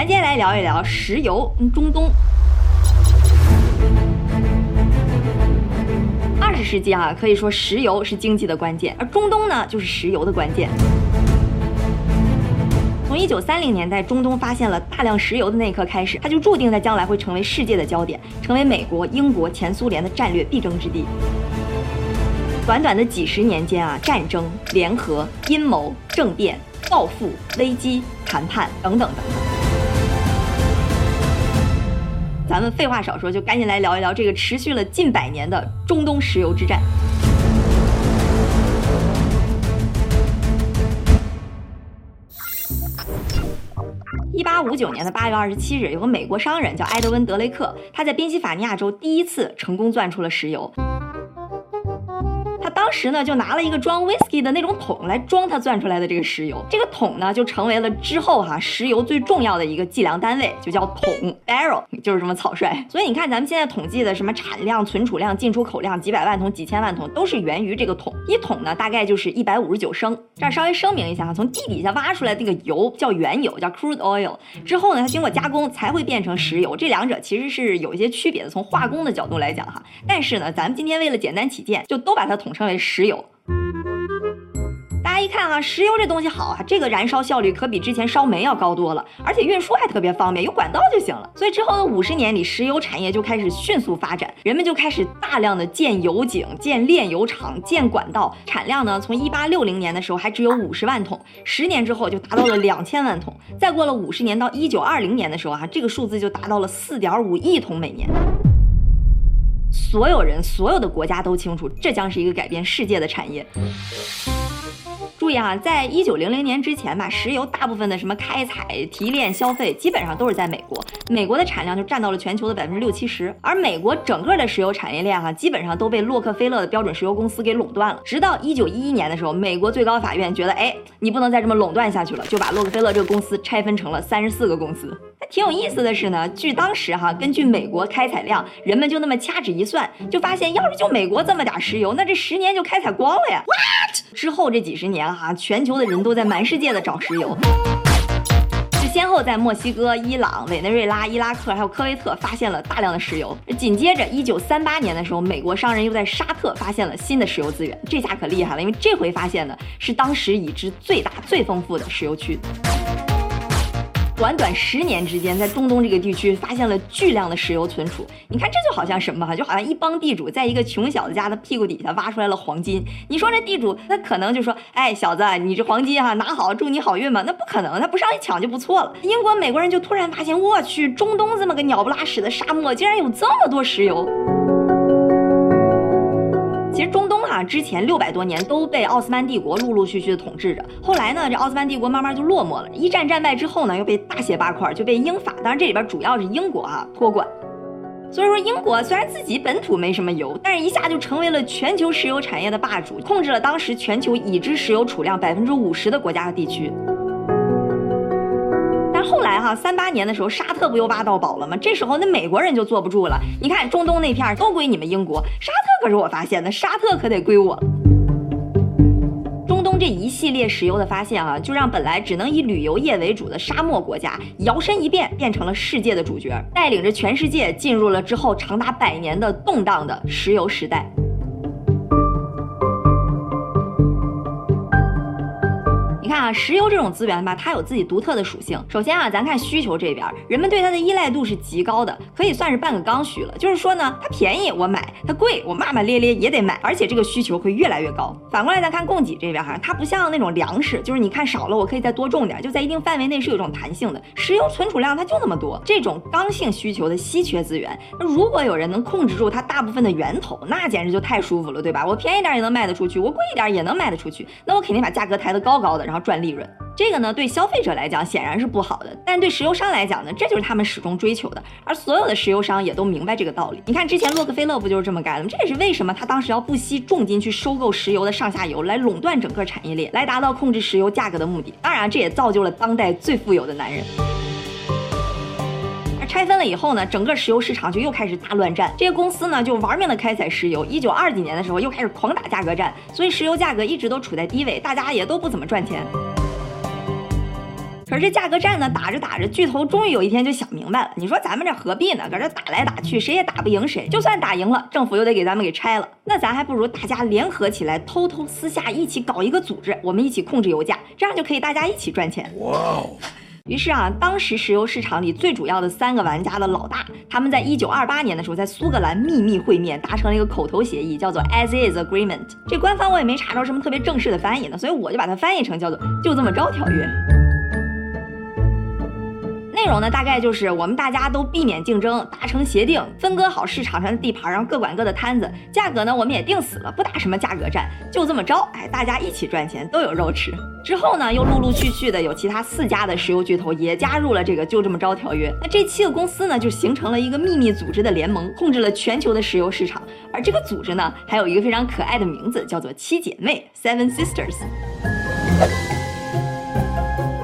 咱今天来聊一聊石油跟，中东。二十世纪啊，可以说石油是经济的关键，而中东呢，就是石油的关键。从一九三零年代中东发现了大量石油的那一刻开始，它就注定在将来会成为世界的焦点，成为美国、英国、前苏联的战略必争之地。短短的几十年间啊，战争、联合、阴谋、政变、报复、危机、谈判等等等等。咱们废话少说，就赶紧来聊一聊这个持续了近百年的中东石油之战。一八五九年的八月二十七日，有个美国商人叫埃德温·德雷克，他在宾夕法尼亚州第一次成功钻出了石油。当时呢，就拿了一个装 whisky 的那种桶来装他钻出来的这个石油。这个桶呢，就成为了之后哈石油最重要的一个计量单位，就叫桶 barrel，就是这么草率。所以你看，咱们现在统计的什么产量、存储量、进出口量，几百万桶、几千万桶，都是源于这个桶。一桶呢，大概就是一百五十九升。这儿稍微声明一下哈，从地底下挖出来那个油叫原油，叫 crude oil。之后呢，它经过加工才会变成石油。这两者其实是有一些区别的，从化工的角度来讲哈。但是呢，咱们今天为了简单起见，就都把它统称称为。石油，大家一看啊，石油这东西好啊，这个燃烧效率可比之前烧煤要高多了，而且运输还特别方便，有管道就行了。所以之后的五十年里，石油产业就开始迅速发展，人们就开始大量的建油井、建炼油厂、建管道，产量呢，从一八六零年的时候还只有五十万桶，十年之后就达到了两千万桶，再过了五十年到一九二零年的时候啊，这个数字就达到了四点五亿桶每年。所有人、所有的国家都清楚，这将是一个改变世界的产业。注意啊，在一九零零年之前吧，石油大部分的什么开采、提炼、消费，基本上都是在美国。美国的产量就占到了全球的百分之六七十。而美国整个的石油产业链哈，基本上都被洛克菲勒的标准石油公司给垄断了。直到一九一一年的时候，美国最高法院觉得，哎，你不能再这么垄断下去了，就把洛克菲勒这个公司拆分成了三十四个公司。那挺有意思的是呢，据当时哈，根据美国开采量，人们就那么掐指一算，就发现，要是就美国这么点石油，那这十年就开采光了呀。What？之后这几十年。啊，全球的人都在满世界的找石油，就先后在墨西哥、伊朗、委内瑞拉、伊拉克还有科威特发现了大量的石油。紧接着，一九三八年的时候，美国商人又在沙特发现了新的石油资源，这下可厉害了，因为这回发现的是当时已知最大、最丰富的石油区。短短十年之间，在中东这个地区发现了巨量的石油存储。你看，这就好像什么哈，就好像一帮地主在一个穷小子家的屁股底下挖出来了黄金。你说这地主，他可能就说：“哎，小子，你这黄金哈拿好，祝你好运吧。”那不可能，他不上去抢就不错了。英国、美国人就突然发现，我去，中东这么个鸟不拉屎的沙漠，竟然有这么多石油。其实中东哈之前六百多年都被奥斯曼帝国陆陆续续的统治着，后来呢，这奥斯曼帝国慢慢就落寞了。一战战败之后呢，又被大卸八块，就被英法，当然这里边主要是英国啊托管。所以说，英国虽然自己本土没什么油，但是一下就成为了全球石油产业的霸主，控制了当时全球已知石油储量百分之五十的国家和地区。后来哈，三八年的时候，沙特不又挖到宝了吗？这时候那美国人就坐不住了。你看中东那片都归你们英国，沙特可是我发现的，沙特可得归我。中东这一系列石油的发现啊，就让本来只能以旅游业为主的沙漠国家摇身一变，变成了世界的主角，带领着全世界进入了之后长达百年的动荡的石油时代。看啊，石油这种资源吧，它有自己独特的属性。首先啊，咱看需求这边，人们对它的依赖度是极高的，可以算是半个刚需了。就是说呢，它便宜我买，它贵我骂骂咧咧也得买，而且这个需求会越来越高。反过来咱看供给这边哈，它不像那种粮食，就是你看少了我可以再多种点，就在一定范围内是有一种弹性的。石油存储量它就那么多，这种刚性需求的稀缺资源，那如果有人能控制住它大部分的源头，那简直就太舒服了，对吧？我便宜点也能卖得出去，我贵一点也能卖得出去，那我肯定把价格抬得高高的，然后。赚利润，这个呢对消费者来讲显然是不好的，但对石油商来讲呢，这就是他们始终追求的。而所有的石油商也都明白这个道理。你看之前洛克菲勒不就是这么干的吗？这也是为什么他当时要不惜重金去收购石油的上下游，来垄断整个产业链，来达到控制石油价格的目的。当然，这也造就了当代最富有的男人。拆分了以后呢，整个石油市场就又开始大乱战，这些公司呢就玩命的开采石油。一九二几年的时候又开始狂打价格战，所以石油价格一直都处在低位，大家也都不怎么赚钱。可是这价格战呢，打着打着，巨头终于有一天就想明白了，你说咱们这何必呢？搁这打来打去，谁也打不赢谁。就算打赢了，政府又得给咱们给拆了，那咱还不如大家联合起来，偷偷私下一起搞一个组织，我们一起控制油价，这样就可以大家一起赚钱。哇哦！于是啊，当时石油市场里最主要的三个玩家的老大，他们在一九二八年的时候，在苏格兰秘密会面，达成了一个口头协议，叫做 As Is Agreement。这官方我也没查着什么特别正式的翻译呢，所以我就把它翻译成叫做就这么着条约。内容呢，大概就是我们大家都避免竞争，达成协定，分割好市场上的地盘，然后各管各的摊子。价格呢，我们也定死了，不打什么价格战，就这么着。哎，大家一起赚钱，都有肉吃。之后呢，又陆陆续续的有其他四家的石油巨头也加入了这个就这么着条约。那这七个公司呢，就形成了一个秘密组织的联盟，控制了全球的石油市场。而这个组织呢，还有一个非常可爱的名字，叫做七姐妹 （Seven Sisters）。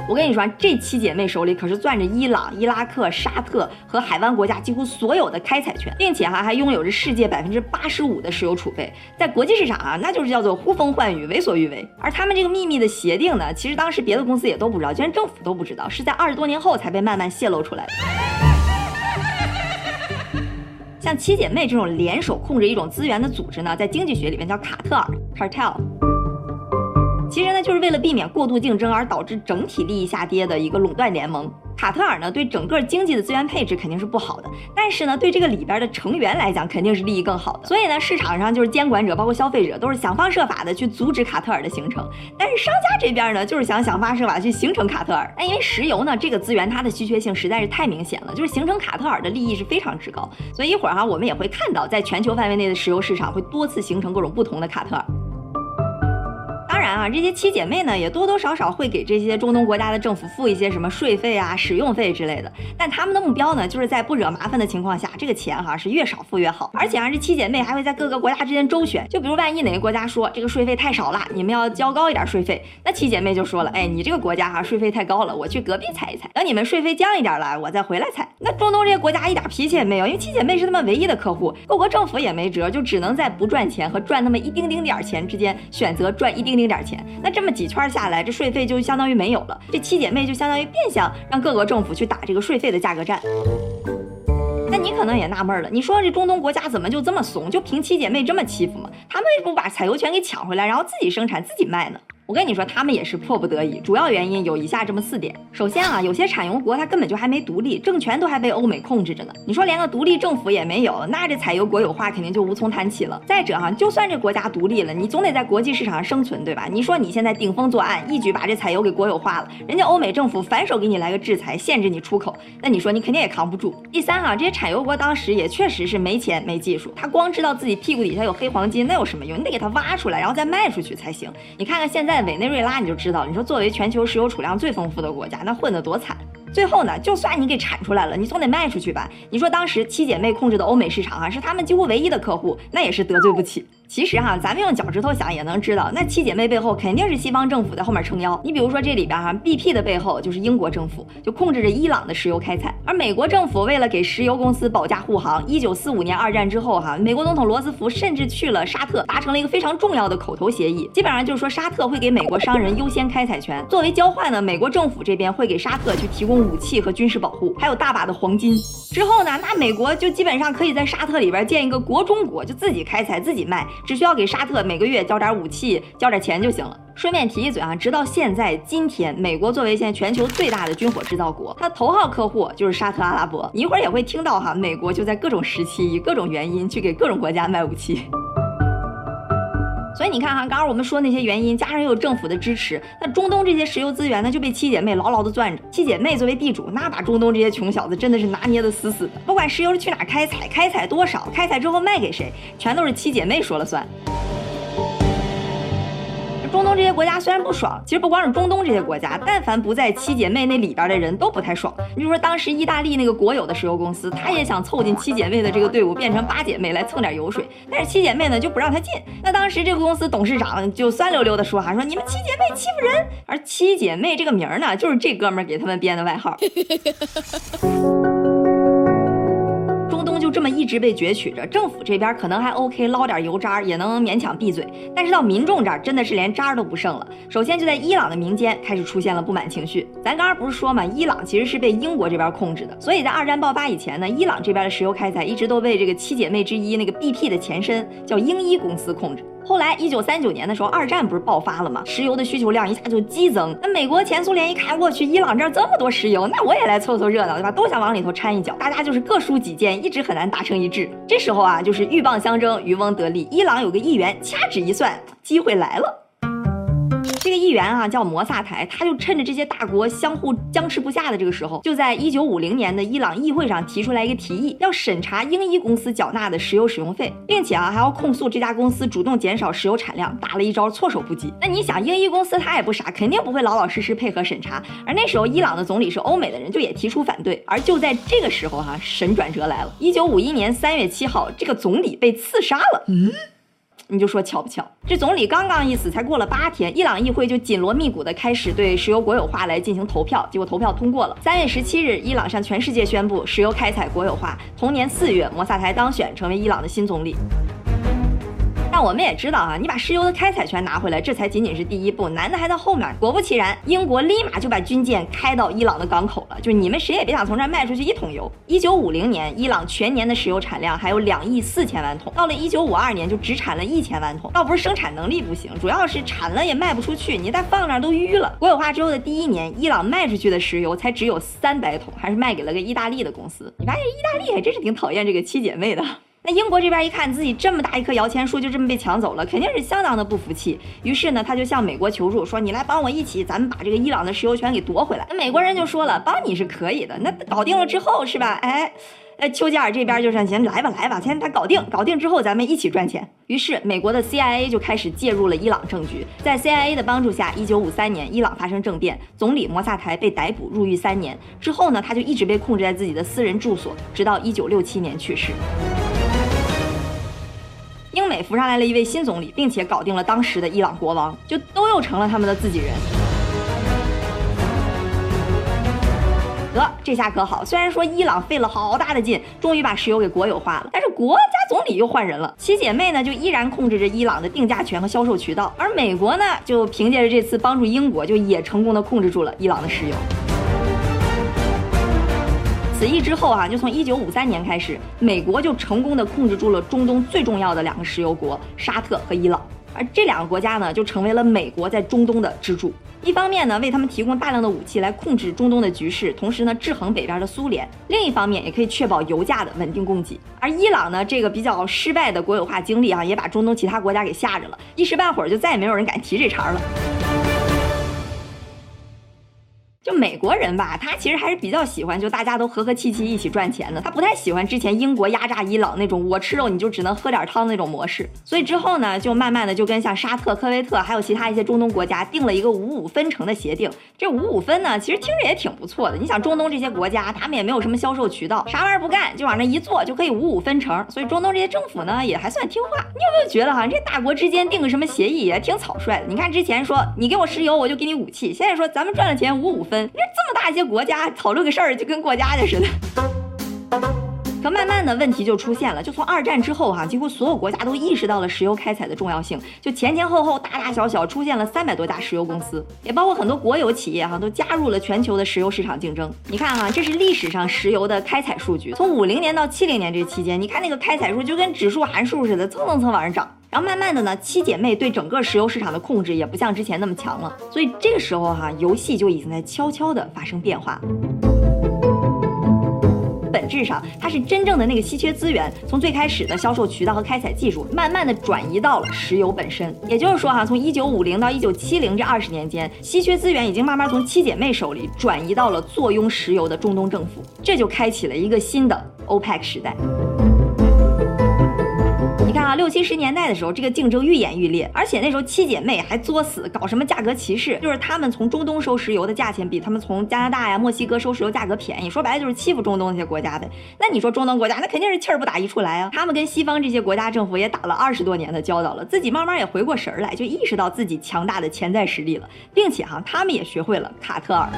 我跟你说，这七姐妹手里可是攥着伊朗、伊拉克、沙特和海湾国家几乎所有的开采权，并且哈还拥有着世界百分之八十五的石油储备，在国际市场啊，那就是叫做呼风唤雨、为所欲为。而他们这个秘密的协定呢，其实当时别的公司也都不知道，就连政府都不知道，是在二十多年后才被慢慢泄露出来的。像七姐妹这种联手控制一种资源的组织呢，在经济学里面叫卡特尔 （cartel）。其实呢，就是为了避免过度竞争而导致整体利益下跌的一个垄断联盟。卡特尔呢，对整个经济的资源配置肯定是不好的，但是呢，对这个里边的成员来讲，肯定是利益更好的。所以呢，市场上就是监管者，包括消费者，都是想方设法的去阻止卡特尔的形成。但是商家这边呢，就是想想方设法去形成卡特尔。那因为石油呢，这个资源它的稀缺性实在是太明显了，就是形成卡特尔的利益是非常之高。所以一会儿哈，我们也会看到，在全球范围内的石油市场会多次形成各种不同的卡特尔。然啊，这些七姐妹呢，也多多少少会给这些中东国家的政府付一些什么税费啊、使用费之类的。但他们的目标呢，就是在不惹麻烦的情况下，这个钱哈是越少付越好。而且啊，这七姐妹还会在各个国家之间周旋。就比如万一哪个国家说这个税费太少了，你们要交高一点税费，那七姐妹就说了，哎，你这个国家哈税费太高了，我去隔壁踩一踩，等你们税费降一点了，我再回来踩。那中东这些国家一点脾气也没有，因为七姐妹是他们唯一的客户，各国政府也没辙，就只能在不赚钱和赚那么一丁丁点儿钱之间选择赚一丁丁点点钱。那这么。几圈下来，这税费就相当于没有了。这七姐妹就相当于变相让各个政府去打这个税费的价格战。那你可能也纳闷了，你说这中东国家怎么就这么怂，就凭七姐妹这么欺负吗？他们不把采油权给抢回来，然后自己生产自己卖呢？我跟你说，他们也是迫不得已。主要原因有以下这么四点：首先啊，有些产油国它根本就还没独立，政权都还被欧美控制着呢。你说连个独立政府也没有，那这采油国有化肯定就无从谈起了。再者哈，就算这国家独立了，你总得在国际市场上生存，对吧？你说你现在顶风作案，一举把这采油给国有化了，人家欧美政府反手给你来个制裁，限制你出口，那你说你肯定也扛不住。第三哈，这些产油国当时也确实是没钱没技术，他光知道自己屁股底下有黑黄金，那有什么用？你得给他挖出来，然后再卖出去才行。你看看现在在委内瑞拉，你就。知道，你说作为全球石油储量最丰富的国家，那混得多惨。最后呢，就算你给产出来了，你总得卖出去吧？你说当时七姐妹控制的欧美市场啊，是他们几乎唯一的客户，那也是得罪不起。其实哈，咱们用脚趾头想也能知道，那七姐妹背后肯定是西方政府在后面撑腰。你比如说这里边哈，BP 的背后就是英国政府，就控制着伊朗的石油开采。而美国政府为了给石油公司保驾护航，一九四五年二战之后哈，美国总统罗斯福甚至去了沙特，达成了一个非常重要的口头协议，基本上就是说沙特会给美国商人优先开采权，作为交换呢，美国政府这边会给沙特去提供武器和军事保护，还有大把的黄金。之后呢，那美国就基本上可以在沙特里边建一个国中国，就自己开采自己卖，只需要给沙特。每个月交点武器，交点钱就行了。顺便提一嘴啊，直到现在今天，美国作为现在全球最大的军火制造国，它头号客户就是沙特阿拉伯。你一会儿也会听到哈，美国就在各种时期以各种原因去给各种国家卖武器。所以你看哈，刚刚我们说那些原因，加上又有政府的支持，那中东这些石油资源呢就被七姐妹牢牢的攥着。七姐妹作为地主，那把中东这些穷小子真的是拿捏的死死的。不管石油是去哪开采，开采多少，开采之后卖给谁，全都是七姐妹说了算。中东这些国家虽然不爽，其实不光是中东这些国家，但凡不在七姐妹那里边的人都不太爽。你比如说当时意大利那个国有的石油公司，他也想凑进七姐妹的这个队伍，变成八姐妹来蹭点油水，但是七姐妹呢就不让他进。那当时这个公司董事长就酸溜溜的说哈，说你们七姐妹欺负人，而七姐妹这个名儿呢，就是这哥们儿给他们编的外号。就这么一直被攫取着，政府这边可能还 OK，捞点油渣也能勉强闭嘴。但是到民众这儿，真的是连渣都不剩了。首先就在伊朗的民间开始出现了不满情绪。咱刚刚不是说嘛，伊朗其实是被英国这边控制的，所以在二战爆发以前呢，伊朗这边的石油开采一直都被这个七姐妹之一那个 BP 的前身叫英伊公司控制。后来，一九三九年的时候，二战不是爆发了吗？石油的需求量一下就激增。那美国、前苏联一看，我去，伊朗这儿这么多石油，那我也来凑凑热闹，对吧？都想往里头掺一脚，大家就是各抒己见，一直很难达成一致。这时候啊，就是鹬蚌相争，渔翁得利。伊朗有个议员掐指一算，机会来了。这个议员啊叫摩萨台，他就趁着这些大国相互僵持不下的这个时候，就在一九五零年的伊朗议会上提出来一个提议，要审查英伊公司缴纳的石油使用费，并且啊还要控诉这家公司主动减少石油产量，打了一招措手不及。那你想，英伊公司他也不傻，肯定不会老老实实配合审查。而那时候伊朗的总理是欧美的人，就也提出反对。而就在这个时候哈，神转折来了。一九五一年三月七号，这个总理被刺杀了。嗯。你就说巧不巧？这总理刚刚一死，才过了八天，伊朗议会就紧锣密鼓的开始对石油国有化来进行投票，结果投票通过了。三月十七日，伊朗向全世界宣布石油开采国有化。同年四月，摩萨台当选成为伊朗的新总理。但我们也知道啊，你把石油的开采权拿回来，这才仅仅是第一步，难的还在后面。果不其然，英国立马就把军舰开到伊朗的港口了，就你们谁也别想从这儿卖出去一桶油。一九五零年，伊朗全年的石油产量还有两亿四千万桶，到了一九五二年就只产了一千万桶。倒不是生产能力不行，主要是产了也卖不出去，你再放那都淤了。国有化之后的第一年，伊朗卖出去的石油才只有三百桶，还是卖给了个意大利的公司。你发现意大利还真是挺讨厌这个七姐妹的。那英国这边一看自己这么大一棵摇钱树就这么被抢走了，肯定是相当的不服气。于是呢，他就向美国求助，说：“你来帮我一起，咱们把这个伊朗的石油权给夺回来。”那美国人就说了：“帮你是可以的，那搞定了之后是吧？哎，呃，丘吉尔这边就说：行，来吧，来吧，先他搞定，搞定之后咱们一起赚钱。”于是美国的 CIA 就开始介入了伊朗政局。在 CIA 的帮助下，一九五三年伊朗发生政变，总理摩萨台被逮捕入狱三年。之后呢，他就一直被控制在自己的私人住所，直到一九六七年去世。英美扶上来了一位新总理，并且搞定了当时的伊朗国王，就都又成了他们的自己人。得，这下可好，虽然说伊朗费了好大的劲，终于把石油给国有化了，但是国家总理又换人了。七姐妹呢，就依然控制着伊朗的定价权和销售渠道，而美国呢，就凭借着这次帮助英国，就也成功的控制住了伊朗的石油。此役之后啊，就从一九五三年开始，美国就成功的控制住了中东最重要的两个石油国沙特和伊朗，而这两个国家呢，就成为了美国在中东的支柱。一方面呢，为他们提供大量的武器来控制中东的局势，同时呢，制衡北边的苏联；另一方面，也可以确保油价的稳定供给。而伊朗呢，这个比较失败的国有化经历啊，也把中东其他国家给吓着了，一时半会儿就再也没有人敢提这茬了。就美国人吧，他其实还是比较喜欢，就大家都和和气气一起赚钱的。他不太喜欢之前英国压榨伊朗那种我吃肉你就只能喝点汤那种模式。所以之后呢，就慢慢的就跟像沙特、科威特还有其他一些中东国家定了一个五五分成的协定。这五五分呢，其实听着也挺不错的。你想中东这些国家，他们也没有什么销售渠道，啥玩意儿不干就往那一坐就可以五五分成。所以中东这些政府呢，也还算听话。你有没有觉得哈，这大国之间定个什么协议也挺草率的？你看之前说你给我石油，我就给你武器，现在说咱们赚了钱五五分，你说这么大一。些国家讨论个事儿就跟过家家似的，可慢慢的问题就出现了。就从二战之后哈，几乎所有国家都意识到了石油开采的重要性。就前前后后大大小小出现了三百多家石油公司，也包括很多国有企业哈，都加入了全球的石油市场竞争。你看哈，这是历史上石油的开采数据，从五零年到七零年这期间，你看那个开采数就跟指数函数似的，蹭蹭蹭往上涨。然后慢慢的呢，七姐妹对整个石油市场的控制也不像之前那么强了，所以这个时候哈，游戏就已经在悄悄的发生变化。本质上，它是真正的那个稀缺资源，从最开始的销售渠道和开采技术，慢慢的转移到了石油本身。也就是说哈，从一九五零到一九七零这二十年间，稀缺资源已经慢慢从七姐妹手里转移到了坐拥石油的中东政府，这就开启了一个新的 OPEC 时代。你看啊，六七十年代的时候，这个竞争愈演愈烈，而且那时候七姐妹还作死，搞什么价格歧视，就是他们从中东收石油的价钱比他们从加拿大呀、墨西哥收石油价格便宜，说白了就是欺负中东那些国家呗。那你说中东国家，那肯定是气儿不打一处来啊。他们跟西方这些国家政府也打了二十多年的交道了，自己慢慢也回过神儿来，就意识到自己强大的潜在实力了，并且哈，他们也学会了卡特尔。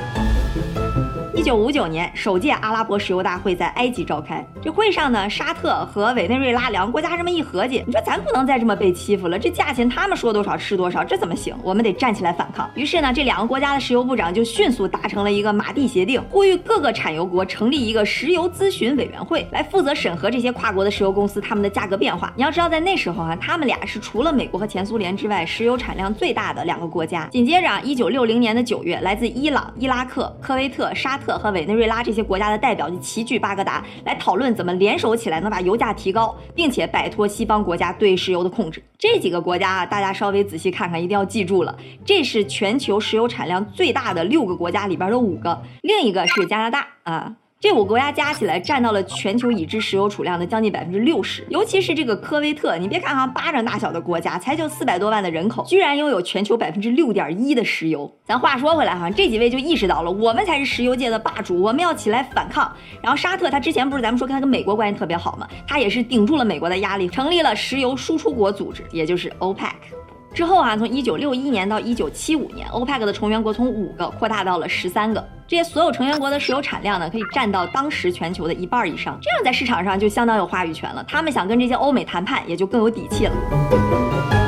一九五九年，首届阿拉伯石油大会在埃及召开。这会上呢，沙特和委内瑞拉两个国家这么一合计，你说咱不能再这么被欺负了，这价钱他们说多少吃多少，这怎么行？我们得站起来反抗。于是呢，这两个国家的石油部长就迅速达成了一个马蒂协定，呼吁各个产油国成立一个石油咨询委员会，来负责审核这些跨国的石油公司他们的价格变化。你要知道，在那时候啊，他们俩是除了美国和前苏联之外，石油产量最大的两个国家。紧接着，一九六零年的九月，来自伊朗、伊拉克、科威特、沙特和委内瑞拉这些国家的代表就齐聚巴格达，来讨论怎么联手起来能把油价提高，并且摆脱西方国家对石油的控制。这几个国家啊，大家稍微仔细看看，一定要记住了，这是全球石油产量最大的六个国家里边的五个，另一个是加拿大啊。这五个国家加起来占到了全球已知石油储量的将近百分之六十，尤其是这个科威特，你别看哈巴掌大小的国家，才就四百多万的人口，居然拥有全球百分之六点一的石油。咱话说回来哈，这几位就意识到了，我们才是石油界的霸主，我们要起来反抗。然后沙特他之前不是咱们说跟他跟美国关系特别好吗？他也是顶住了美国的压力，成立了石油输出国组织，也就是 OPEC。之后啊，从一九六一年到一九七五年欧佩克的成员国从五个扩大到了十三个。这些所有成员国的石油产量呢，可以占到当时全球的一半以上。这样在市场上就相当有话语权了。他们想跟这些欧美谈判，也就更有底气了。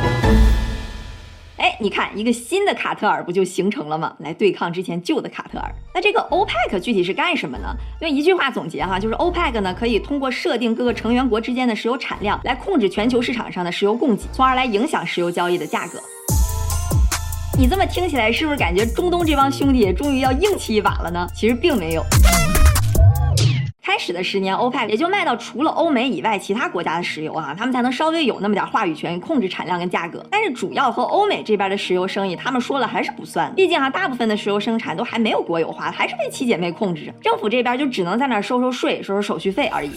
哎，你看，一个新的卡特尔不就形成了吗？来对抗之前旧的卡特尔。那这个 OPEC 具体是干什么呢？用一句话总结哈，就是 OPEC 呢可以通过设定各个成员国之间的石油产量，来控制全球市场上的石油供给，从而来影响石油交易的价格。你这么听起来，是不是感觉中东这帮兄弟终于要硬气一把了呢？其实并没有。开始的十年，OPEC 也就卖到除了欧美以外其他国家的石油啊，他们才能稍微有那么点话语权，控制产量跟价格。但是主要和欧美这边的石油生意，他们说了还是不算。毕竟啊，大部分的石油生产都还没有国有化，还是被七姐妹控制着。政府这边就只能在那收收税、收收手续费而已。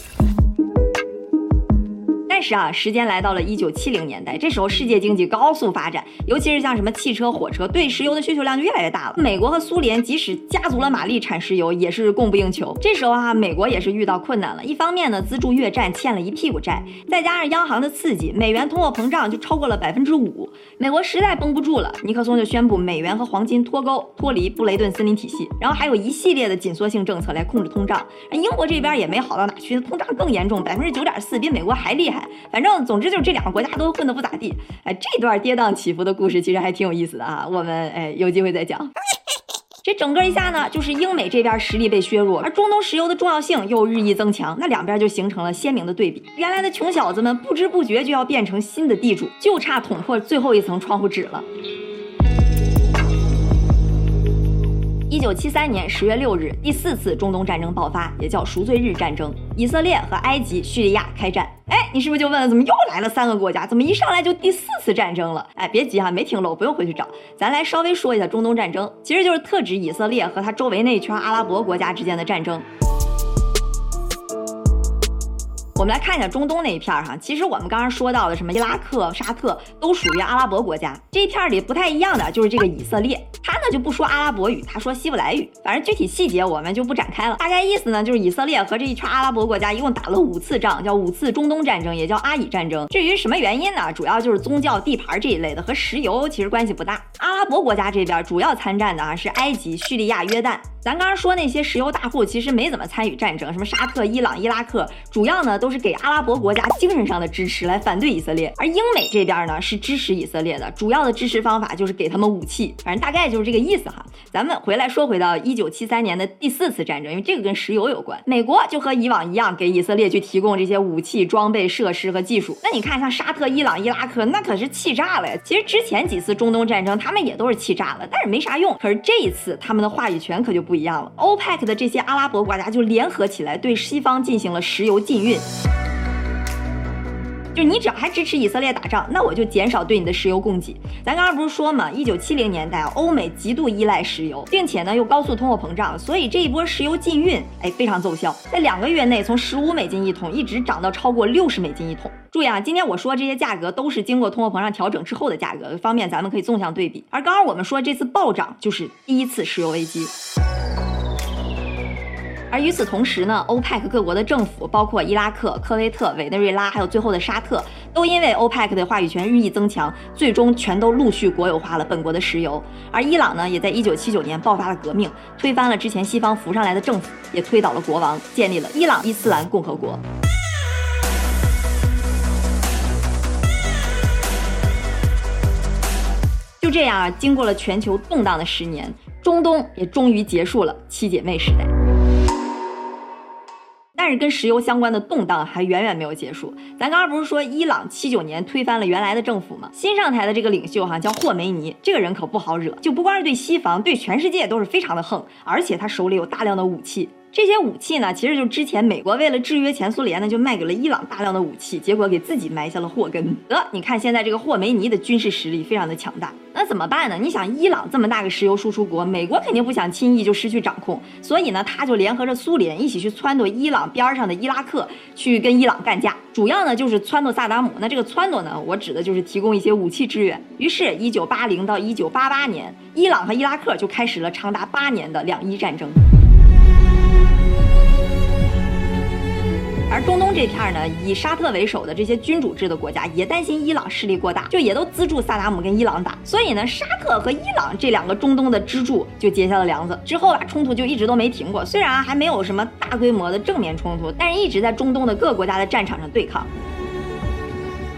是啊，时间来到了一九七零年代，这时候世界经济高速发展，尤其是像什么汽车、火车，对石油的需求量就越来越大了。美国和苏联即使加足了马力产石油，也是供不应求。这时候啊，美国也是遇到困难了。一方面呢，资助越战欠了一屁股债，再加上央行的刺激，美元通货膨胀就超过了百分之五。美国实在绷不住了，尼克松就宣布美元和黄金脱钩，脱离布雷顿森林体系，然后还有一系列的紧缩性政策来控制通胀。英国这边也没好到哪去，通胀更严重，百分之九点四，比美国还厉害。反正，总之就是这两个国家都混得不咋地。哎，这段跌宕起伏的故事其实还挺有意思的啊，我们哎有机会再讲。这整个一下呢，就是英美这边实力被削弱，而中东石油的重要性又日益增强，那两边就形成了鲜明的对比。原来的穷小子们不知不觉就要变成新的地主，就差捅破最后一层窗户纸了。一九七三年十月六日，第四次中东战争爆发，也叫赎罪日战争。以色列和埃及、叙利亚开战。哎，你是不是就问了，怎么又来了三个国家？怎么一上来就第四次战争了？哎，别急哈，没听漏，不用回去找。咱来稍微说一下中东战争，其实就是特指以色列和它周围那一圈阿拉伯国家之间的战争。我们来看一下中东那一片儿哈，其实我们刚刚说到的什么伊拉克、沙特都属于阿拉伯国家。这一片儿里不太一样的就是这个以色列，他呢就不说阿拉伯语，他说希伯来语。反正具体细节我们就不展开了，大概意思呢就是以色列和这一圈阿拉伯国家一共打了五次仗，叫五次中东战争，也叫阿以战争。至于什么原因呢？主要就是宗教、地盘这一类的，和石油其实关系不大。阿拉伯国家这边主要参战的啊是埃及、叙利亚、约旦。咱刚刚说那些石油大户其实没怎么参与战争，什么沙特、伊朗、伊拉克，主要呢都是给阿拉伯国家精神上的支持，来反对以色列。而英美这边呢是支持以色列的，主要的支持方法就是给他们武器，反正大概就是这个意思哈。咱们回来说回到一九七三年的第四次战争，因为这个跟石油有关，美国就和以往一样给以色列去提供这些武器、装备、设施和技术。那你看像沙特、伊朗、伊拉克，那可是气炸了呀。其实之前几次中东战争他们也都是气炸了，但是没啥用。可是这一次他们的话语权可就不一样了，欧派。的这些阿拉伯国家就联合起来，对西方进行了石油禁运。就你只要还支持以色列打仗，那我就减少对你的石油供给。咱刚刚不是说嘛，一九七零年代欧美极度依赖石油，并且呢又高速通货膨胀，所以这一波石油禁运，哎，非常奏效，在两个月内从十五美金一桶一直涨到超过六十美金一桶。注意啊，今天我说这些价格都是经过通货膨胀调整之后的价格，方便咱们可以纵向对比。而刚刚我们说这次暴涨就是第一次石油危机。而与此同时呢，欧佩克各国的政府，包括伊拉克、科威特、委内瑞拉，还有最后的沙特，都因为欧佩克的话语权日益增强，最终全都陆续国有化了本国的石油。而伊朗呢，也在一九七九年爆发了革命，推翻了之前西方扶上来的政府，也推倒了国王，建立了伊朗伊斯兰共和国。就这样啊，经过了全球动荡的十年，中东也终于结束了七姐妹时代。但是跟石油相关的动荡还远远没有结束。咱刚刚不是说伊朗七九年推翻了原来的政府吗？新上台的这个领袖哈叫霍梅尼，这个人可不好惹，就不光是对西方，对全世界都是非常的横，而且他手里有大量的武器。这些武器呢，其实就之前美国为了制约前苏联呢，就卖给了伊朗大量的武器，结果给自己埋下了祸根。得，你看现在这个霍梅尼的军事实力非常的强大，那怎么办呢？你想，伊朗这么大个石油输出国，美国肯定不想轻易就失去掌控，所以呢，他就联合着苏联一起去撺掇伊朗边上的伊拉克去跟伊朗干架，主要呢就是撺掇萨达姆。那这个撺掇呢，我指的就是提供一些武器支援。于是，一九八零到一九八八年，伊朗和伊拉克就开始了长达八年的两伊战争。而中东这片呢，以沙特为首的这些君主制的国家也担心伊朗势力过大，就也都资助萨达姆跟伊朗打。所以呢，沙特和伊朗这两个中东的支柱就结下了梁子。之后啊，冲突就一直都没停过。虽然还没有什么大规模的正面冲突，但是一直在中东的各国家的战场上对抗。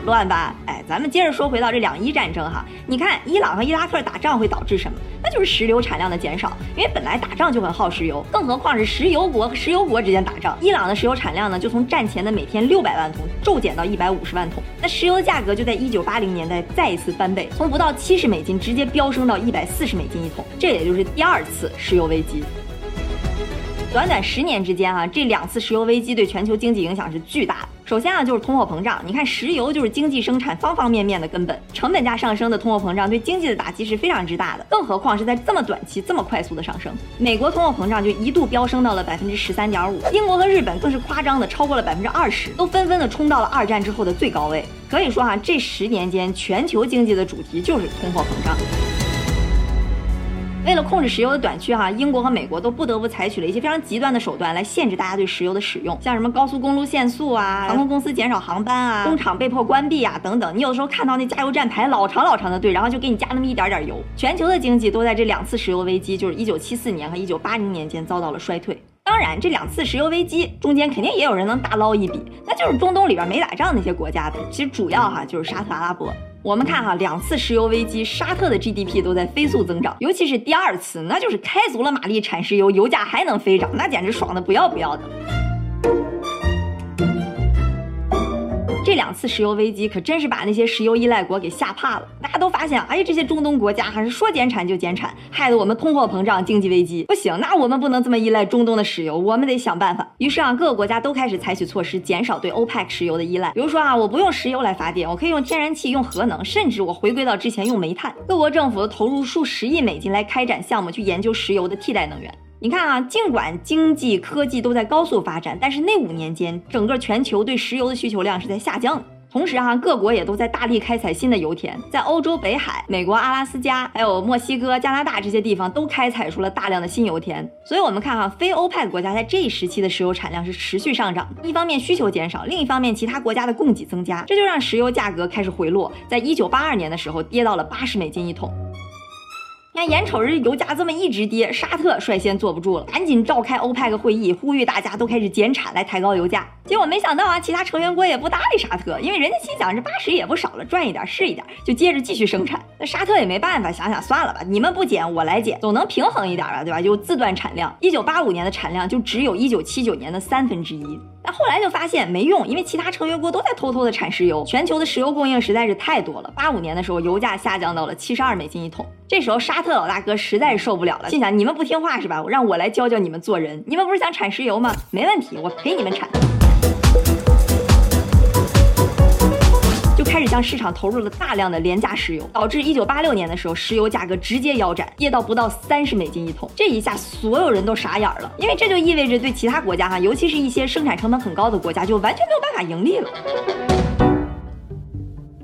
乱吧？哎，咱们接着说回到这两伊战争哈。你看，伊朗和伊拉克打仗会导致什么？那就是石油产量的减少，因为本来打仗就很耗石油，更何况是石油国和石油国之间打仗。伊朗的石油产量呢，就从战前的每天六百万桶骤减到一百五十万桶。那石油的价格就在一九八零年代再一次翻倍，从不到七十美金直接飙升到一百四十美金一桶，这也就是第二次石油危机。短短十年之间啊，这两次石油危机对全球经济影响是巨大的。首先啊，就是通货膨胀。你看，石油就是经济生产方方面面的根本，成本价上升的通货膨胀对经济的打击是非常之大的。更何况是在这么短期、这么快速的上升。美国通货膨胀就一度飙升到了百分之十三点五，英国和日本更是夸张的超过了百分之二十，都纷纷的冲到了二战之后的最高位。可以说哈，这十年间全球经济的主题就是通货膨胀。为了控制石油的短缺，哈，英国和美国都不得不采取了一些非常极端的手段来限制大家对石油的使用，像什么高速公路限速啊，航空公司减少航班啊，工厂被迫关闭啊，等等。你有的时候看到那加油站排老长老长的队，然后就给你加那么一点点油。全球的经济都在这两次石油危机，就是一九七四年和一九八零年间遭到了衰退。当然，这两次石油危机中间肯定也有人能大捞一笔，那就是中东里边没打仗那些国家的。其实主要哈就是沙特阿拉伯。我们看哈，两次石油危机，沙特的 GDP 都在飞速增长，尤其是第二次，那就是开足了马力产石油，油价还能飞涨，那简直爽的不要不要的。这两次石油危机可真是把那些石油依赖国给吓怕了。大家都发现，哎，这些中东国家还是说减产就减产，害得我们通货膨胀、经济危机。不行，那我们不能这么依赖中东的石油，我们得想办法。于是啊，各个国家都开始采取措施，减少对欧佩克石油的依赖。比如说啊，我不用石油来发电，我可以用天然气、用核能，甚至我回归到之前用煤炭。各国政府都投入数十亿美金来开展项目，去研究石油的替代能源。你看啊，尽管经济科技都在高速发展，但是那五年间，整个全球对石油的需求量是在下降。同时哈，各国也都在大力开采新的油田，在欧洲北海、美国阿拉斯加、还有墨西哥、加拿大这些地方都开采出了大量的新油田。所以，我们看哈，非欧派国家在这一时期的石油产量是持续上涨。一方面需求减少，另一方面其他国家的供给增加，这就让石油价格开始回落。在一九八二年的时候，跌到了八十美金一桶。你看，眼瞅着油价这么一直跌，沙特率先坐不住了，赶紧召开欧派克会议，呼吁大家都开始减产来抬高油价。结果没想到啊，其他成员国也不搭理沙特，因为人家心想这八十也不少了，赚一点是一点，就接着继续生产。那沙特也没办法，想想算了吧，你们不减我来减，总能平衡一点吧，对吧？就自断产量。一九八五年的产量就只有一九七九年的三分之一。但后来就发现没用，因为其他成员国都在偷偷的产石油，全球的石油供应实在是太多了。八五年的时候，油价下降到了七十二美金一桶。这时候沙特老大哥实在是受不了了，心想你们不听话是吧？让我来教教你们做人。你们不是想产石油吗？没问题，我陪你们产。开始向市场投入了大量的廉价石油，导致一九八六年的时候，石油价格直接腰斩，跌到不到三十美金一桶。这一下，所有人都傻眼了，因为这就意味着对其他国家哈，尤其是一些生产成本很高的国家，就完全没有办法盈利了。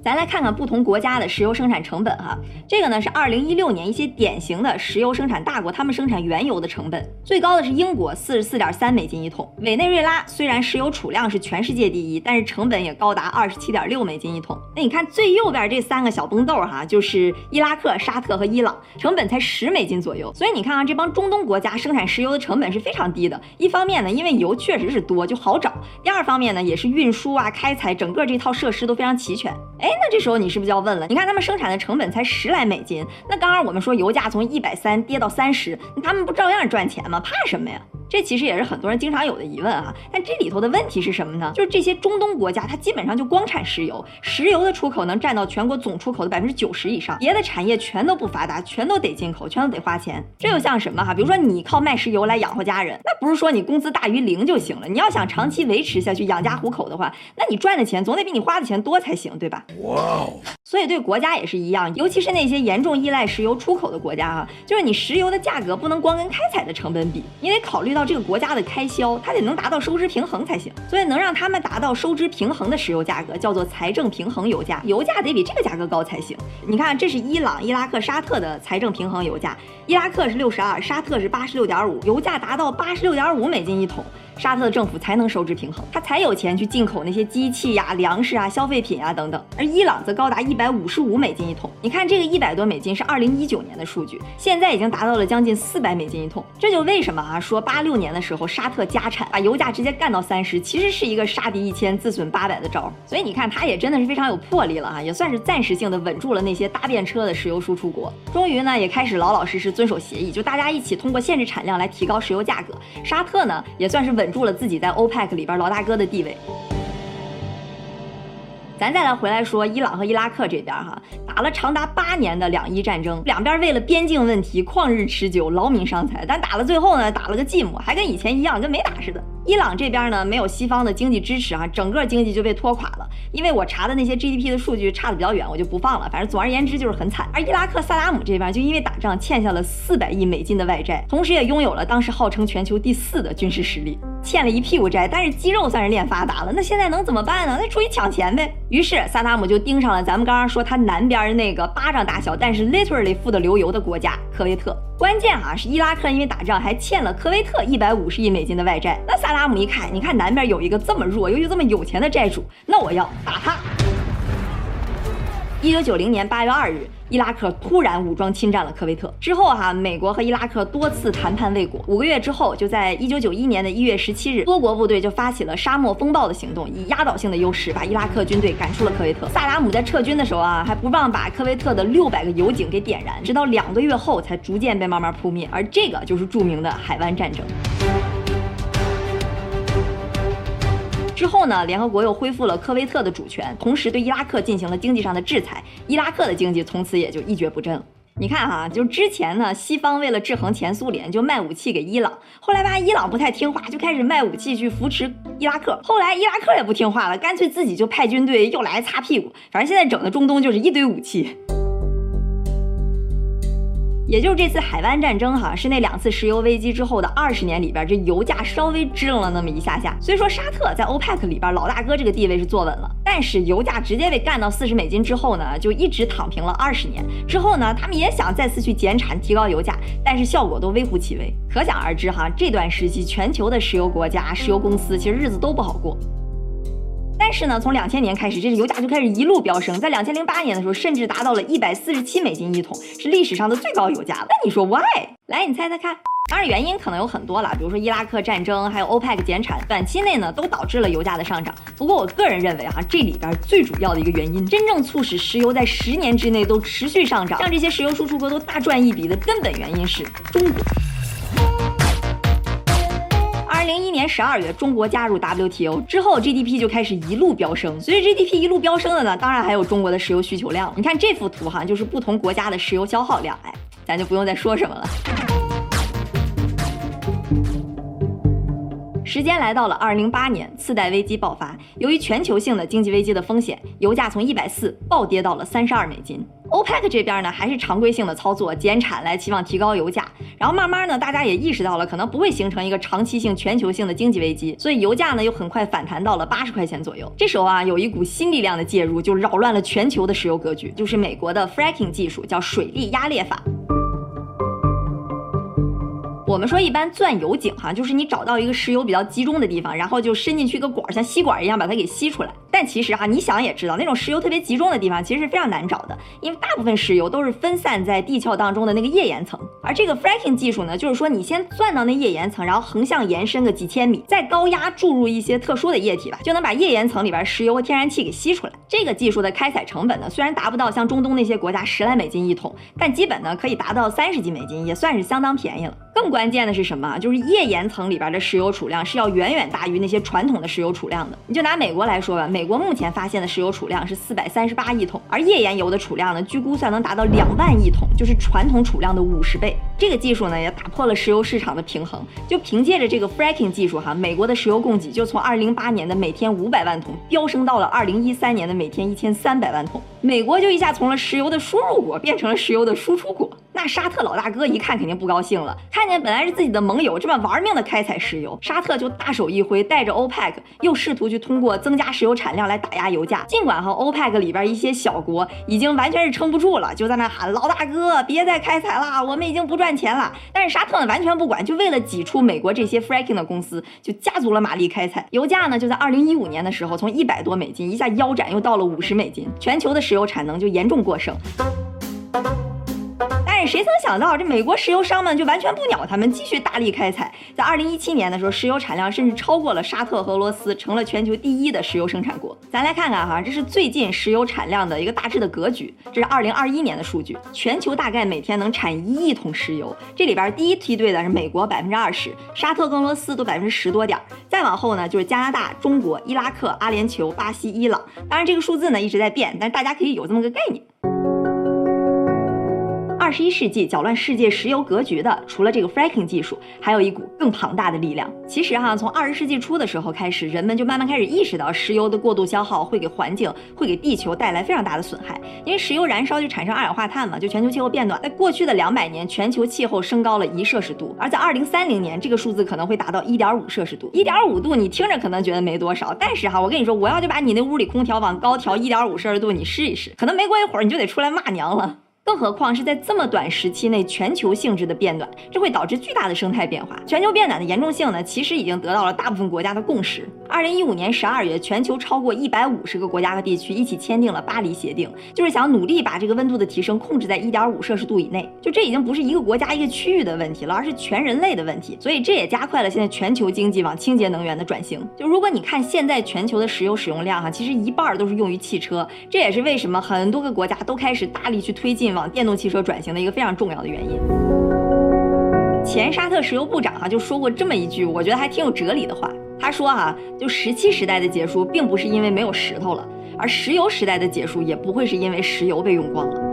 咱来看看不同国家的石油生产成本哈。这个呢是二零一六年一些典型的石油生产大国，他们生产原油的成本最高的是英国四十四点三美金一桶，委内瑞拉虽然石油储量是全世界第一，但是成本也高达二十七点六美金一桶。那你看最右边这三个小崩豆哈，就是伊拉克、沙特和伊朗，成本才十美金左右。所以你看啊，这帮中东国家生产石油的成本是非常低的。一方面呢，因为油确实是多，就好找；第二方面呢，也是运输啊、开采整个这套设施都非常齐全。哎，那这时候你是不是就要问了？你看他们生产的成本才十来美金，那刚刚我们说油价从一百三跌到三十，那他们不照样赚钱吗？怕什么呀？这其实也是很多人经常有的疑问啊，但这里头的问题是什么呢？就是这些中东国家，它基本上就光产石油，石油的出口能占到全国总出口的百分之九十以上，别的产业全都不发达，全都得进口，全都得花钱。这又像什么哈？比如说你靠卖石油来养活家人，那不是说你工资大于零就行了。你要想长期维持下去养家糊口的话，那你赚的钱总得比你花的钱多才行，对吧？哇哦！所以对国家也是一样，尤其是那些严重依赖石油出口的国家哈，就是你石油的价格不能光跟开采的成本比，你得考虑到。这个国家的开销，它得能达到收支平衡才行。所以能让他们达到收支平衡的石油价格，叫做财政平衡油价。油价得比这个价格高才行。你看，这是伊朗、伊拉克、沙特的财政平衡油价，伊拉克是六十二，沙特是八十六点五，油价达到八十六点五美金一桶。沙特的政府才能收支平衡，他才有钱去进口那些机器呀、粮食啊、消费品啊等等。而伊朗则高达一百五十五美金一桶。你看这个一百多美金是二零一九年的数据，现在已经达到了将近四百美金一桶。这就为什么啊说八六年的时候沙特加产，把油价直接干到三十，其实是一个杀敌一千自损八百的招。所以你看他也真的是非常有魄力了啊，也算是暂时性的稳住了那些搭便车的石油输出国。终于呢也开始老老实实遵守协议，就大家一起通过限制产量来提高石油价格。沙特呢也算是稳稳住了自己在欧。OPEC 里边老大哥的地位，咱再来回来说伊朗和伊拉克这边哈，打了长达八年的两伊战争，两边为了边境问题旷日持久，劳民伤财，但打了最后呢，打了个寂寞，还跟以前一样，跟没打似的。伊朗这边呢，没有西方的经济支持啊，整个经济就被拖垮了。因为我查的那些 GDP 的数据差的比较远，我就不放了。反正总而言之就是很惨。而伊拉克萨达姆这边就因为打仗欠下了四百亿美金的外债，同时也拥有了当时号称全球第四的军事实力，欠了一屁股债，但是肌肉算是练发达了。那现在能怎么办呢？那出去抢钱呗。于是萨达姆就盯上了咱们刚刚说他南边那个巴掌大小，但是 literally 富得流油的国家科威特。关键啊是伊拉克因为打仗还欠了科威特一百五十亿美金的外债。那萨达姆一看，你看南边有一个这么弱又又这么有钱的债主，那我要打他。一九九零年八月二日，伊拉克突然武装侵占了科威特。之后哈，美国和伊拉克多次谈判未果。五个月之后，就在一九九一年的一月十七日，多国部队就发起了沙漠风暴的行动，以压倒性的优势把伊拉克军队赶出了科威特。萨达姆在撤军的时候啊，还不忘把科威特的六百个油井给点燃，直到两个月后才逐渐被慢慢扑灭。而这个就是著名的海湾战争。之后呢，联合国又恢复了科威特的主权，同时对伊拉克进行了经济上的制裁，伊拉克的经济从此也就一蹶不振了。你看哈，就之前呢，西方为了制衡前苏联，就卖武器给伊朗，后来吧伊朗不太听话，就开始卖武器去扶持伊拉克，后来伊拉克也不听话了，干脆自己就派军队又来擦屁股，反正现在整的中东就是一堆武器。也就是这次海湾战争哈，是那两次石油危机之后的二十年里边，这油价稍微支棱了那么一下下。所以说沙特在欧佩克里边老大哥这个地位是坐稳了，但是油价直接被干到四十美金之后呢，就一直躺平了二十年。之后呢，他们也想再次去减产提高油价，但是效果都微乎其微。可想而知哈，这段时期全球的石油国家、石油公司其实日子都不好过。但是呢，从两千年开始，这个油价就开始一路飙升，在两千零八年的时候，甚至达到了一百四十七美金一桶，是历史上的最高油价了。那你说 why？来，你猜猜看。当然，原因可能有很多了，比如说伊拉克战争，还有欧佩克减产，短期内呢都导致了油价的上涨。不过我个人认为哈，这里边最主要的一个原因，真正促使石油在十年之内都持续上涨，让这些石油输出国都大赚一笔的根本原因是中国。二零一一年十二月，中国加入 WTO 之后，GDP 就开始一路飙升。随着 GDP 一路飙升的呢，当然还有中国的石油需求量。你看这幅图哈，就是不同国家的石油消耗量。哎，咱就不用再说什么了。时间来到了二零零八年，次贷危机爆发，由于全球性的经济危机的风险，油价从一百四暴跌到了三十二美金。OPEC 这边呢，还是常规性的操作减产来期望提高油价，然后慢慢呢，大家也意识到了可能不会形成一个长期性全球性的经济危机，所以油价呢又很快反弹到了八十块钱左右。这时候啊，有一股新力量的介入，就扰乱了全球的石油格局，就是美国的 fracking 技术，叫水力压裂法。我们说一般钻油井哈，就是你找到一个石油比较集中的地方，然后就伸进去一个管，像吸管一样把它给吸出来。但其实哈，你想也知道，那种石油特别集中的地方其实是非常难找的，因为大部分石油都是分散在地壳当中的那个页岩层。而这个 fracking 技术呢，就是说你先钻到那页岩层，然后横向延伸个几千米，再高压注入一些特殊的液体吧，就能把页岩层里边石油和天然气给吸出来。这个技术的开采成本呢，虽然达不到像中东那些国家十来美金一桶，但基本呢可以达到三十几美金，也算是相当便宜了。更关关键的是什么？就是页岩层里边的石油储量是要远远大于那些传统的石油储量的。你就拿美国来说吧，美国目前发现的石油储量是四百三十八亿桶，而页岩油的储量呢，据估算能达到两万亿桶，就是传统储量的五十倍。这个技术呢，也打破了石油市场的平衡。就凭借着这个 fracking 技术哈，美国的石油供给就从二零零八年的每天五百万桶飙升到了二零一三年的每天一千三百万桶。美国就一下从了石油的输入国变成了石油的输出国。那沙特老大哥一看肯定不高兴了，看见本来是自己的盟友这么玩命的开采石油，沙特就大手一挥，带着 OPEC 又试图去通过增加石油产量来打压油价。尽管哈 OPEC 里边一些小国已经完全是撑不住了，就在那喊老大哥别再开采了，我们已经不赚钱了。但是沙特呢完全不管，就为了挤出美国这些 fracking 的公司，就加足了马力开采。油价呢就在二零一五年的时候从一百多美金一下腰斩，又到了五十美金，全球的石油产能就严重过剩。谁曾想到，这美国石油商们就完全不鸟他们，继续大力开采。在二零一七年的时候，石油产量甚至超过了沙特和俄罗斯，成了全球第一的石油生产国。咱来看看哈，这是最近石油产量的一个大致的格局。这是二零二一年的数据，全球大概每天能产一亿桶石油。这里边第一梯队的是美国百分之二十，沙特跟、俄罗斯都百分之十多点。再往后呢，就是加拿大、中国、伊拉克、阿联酋、巴西、伊朗。当然这个数字呢一直在变，但是大家可以有这么个概念。二十一世纪搅乱世界石油格局的，除了这个 fracking 技术，还有一股更庞大的力量。其实哈，从二十世纪初的时候开始，人们就慢慢开始意识到，石油的过度消耗会给环境、会给地球带来非常大的损害。因为石油燃烧就产生二氧化碳嘛，就全球气候变暖。在过去的两百年，全球气候升高了一摄氏度，而在二零三零年，这个数字可能会达到一点五摄氏度。一点五度，你听着可能觉得没多少，但是哈，我跟你说，我要就把你那屋里空调往高调一点五摄氏度，你试一试，可能没过一会儿你就得出来骂娘了。更何况是在这么短时期内全球性质的变暖，这会导致巨大的生态变化。全球变暖的严重性呢，其实已经得到了大部分国家的共识。二零一五年十二月，全球超过一百五十个国家和地区一起签订了巴黎协定，就是想努力把这个温度的提升控制在一点五摄氏度以内。就这已经不是一个国家一个区域的问题了，而是全人类的问题。所以这也加快了现在全球经济往清洁能源的转型。就如果你看现在全球的石油使用量哈，其实一半都是用于汽车，这也是为什么很多个国家都开始大力去推进。往电动汽车转型的一个非常重要的原因。前沙特石油部长哈就说过这么一句，我觉得还挺有哲理的话。他说哈，就石器时代的结束，并不是因为没有石头了，而石油时代的结束，也不会是因为石油被用光了。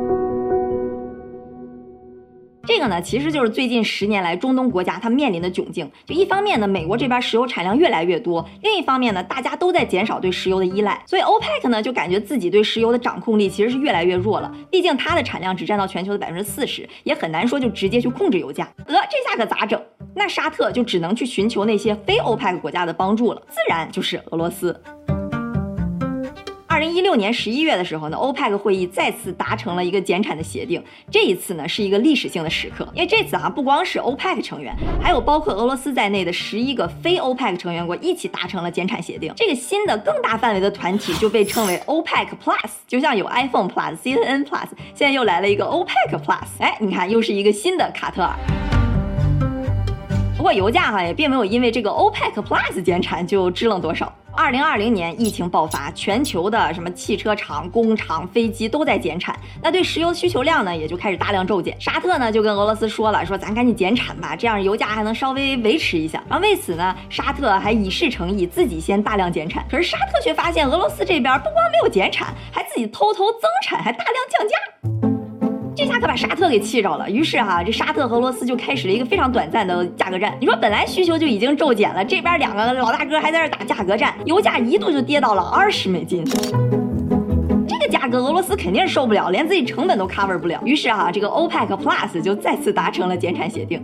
这个呢，其实就是最近十年来中东国家它面临的窘境。就一方面呢，美国这边石油产量越来越多；另一方面呢，大家都在减少对石油的依赖。所以欧佩克呢，就感觉自己对石油的掌控力其实是越来越弱了。毕竟它的产量只占到全球的百分之四十，也很难说就直接去控制油价。得，这下可咋整？那沙特就只能去寻求那些非欧佩克国家的帮助了，自然就是俄罗斯。二零一六年十一月的时候呢，欧佩克会议再次达成了一个减产的协定。这一次呢是一个历史性的时刻，因为这次哈不光是欧佩克成员，还有包括俄罗斯在内的十一个非欧佩克成员国一起达成了减产协定。这个新的更大范围的团体就被称为欧佩克 Plus，就像有 iPhone Plus、CNN Plus，现在又来了一个欧佩克 Plus。哎，你看又是一个新的卡特尔。不过油价哈也并没有因为这个欧佩克 Plus 减产就支棱多少。二零二零年疫情爆发，全球的什么汽车厂、工厂、飞机都在减产，那对石油需求量呢也就开始大量骤减。沙特呢就跟俄罗斯说了，说咱赶紧减产吧，这样油价还能稍微维持一下。然后为此呢，沙特还以示诚意，自己先大量减产。可是沙特却发现俄罗斯这边不光没有减产，还自己偷偷增产，还大量降价。这下可把沙特给气着了。于是哈，这沙特和俄罗斯就开始了一个非常短暂的价格战。你说本来需求就已经骤减了，这边两个老大哥还在这打价格战，油价一度就跌到了二十美金。这个价格俄罗斯肯定受不了，连自己成本都 cover 不了。于是哈，这个 OPEC Plus 就再次达成了减产协定。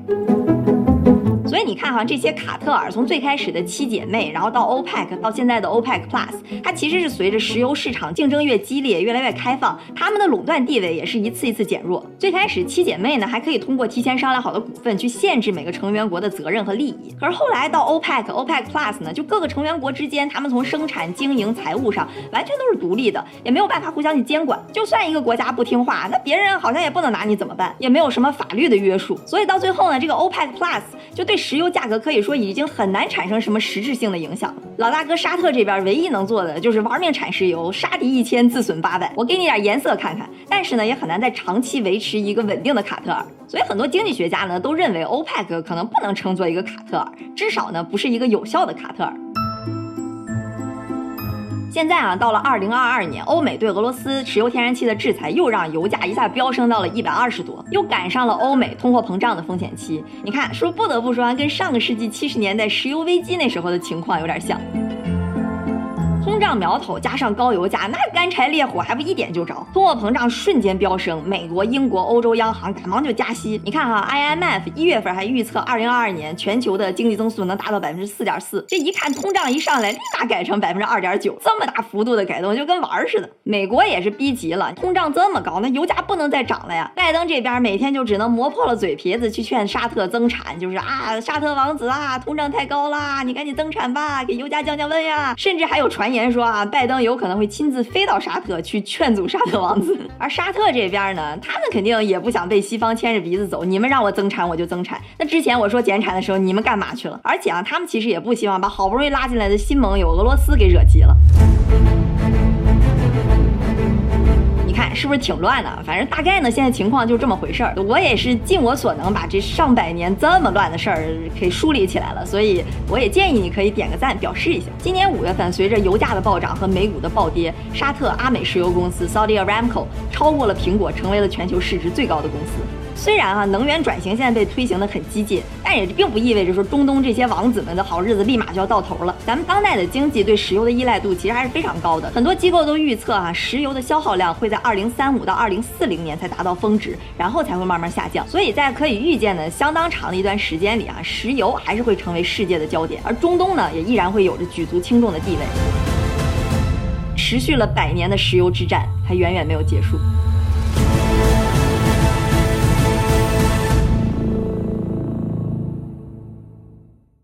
所以你看哈，这些卡特尔从最开始的七姐妹，然后到 OPEC，到现在的 OPEC Plus，它其实是随着石油市场竞争越激烈，越来越开放，他们的垄断地位也是一次一次减弱。最开始七姐妹呢，还可以通过提前商量好的股份去限制每个成员国的责任和利益。可是后来到 OPEC、OPEC Plus 呢，就各个成员国之间，他们从生产、经营、财务上完全都是独立的，也没有办法互相去监管。就算一个国家不听话，那别人好像也不能拿你怎么办，也没有什么法律的约束。所以到最后呢，这个 OPEC Plus 就对。石油价格可以说已经很难产生什么实质性的影响。老大哥沙特这边唯一能做的就是玩命产石油，杀敌一千自损八百。我给你点颜色看看，但是呢，也很难再长期维持一个稳定的卡特尔。所以很多经济学家呢都认为欧佩克可能不能称作一个卡特尔，至少呢不是一个有效的卡特尔。现在啊，到了二零二二年，欧美对俄罗斯石油天然气的制裁又让油价一下飙升到了一百二十多，又赶上了欧美通货膨胀的风险期。你看，是不是不得不说，跟上个世纪七十年代石油危机那时候的情况有点像？通胀苗头加上高油价，那干柴烈火还不一点就着？通货膨胀瞬间飙升，美国、英国、欧洲央行赶忙就加息。你看哈，IMF 一月份还预测二零二二年全球的经济增速能达到百分之四点四，这一看通胀一上来，立马改成百分之二点九，这么大幅度的改动就跟玩儿似的。美国也是逼急了，通胀这么高，那油价不能再涨了呀。拜登这边每天就只能磨破了嘴皮子去劝沙特增产，就是啊，沙特王子啊，通胀太高啦，你赶紧增产吧，给油价降降温呀。甚至还有传言。言说啊，拜登有可能会亲自飞到沙特去劝阻沙特王子，而沙特这边呢，他们肯定也不想被西方牵着鼻子走。你们让我增产，我就增产。那之前我说减产的时候，你们干嘛去了？而且啊，他们其实也不希望把好不容易拉进来的新盟友俄罗斯给惹急了。是不是挺乱的？反正大概呢，现在情况就这么回事儿。我也是尽我所能把这上百年这么乱的事儿给梳理起来了，所以我也建议你可以点个赞表示一下。今年五月份，随着油价的暴涨和美股的暴跌，沙特阿美石油公司 Saudi Aramco 超过了苹果，成为了全球市值最高的公司。虽然啊，能源转型现在被推行的很激进，但也并不意味着说中东这些王子们的好日子立马就要到头了。咱们当代的经济对石油的依赖度其实还是非常高的，很多机构都预测啊，石油的消耗量会在二零三五到二零四零年才达到峰值，然后才会慢慢下降。所以在可以预见的相当长的一段时间里啊，石油还是会成为世界的焦点，而中东呢，也依然会有着举足轻重的地位。持续了百年的石油之战还远远没有结束。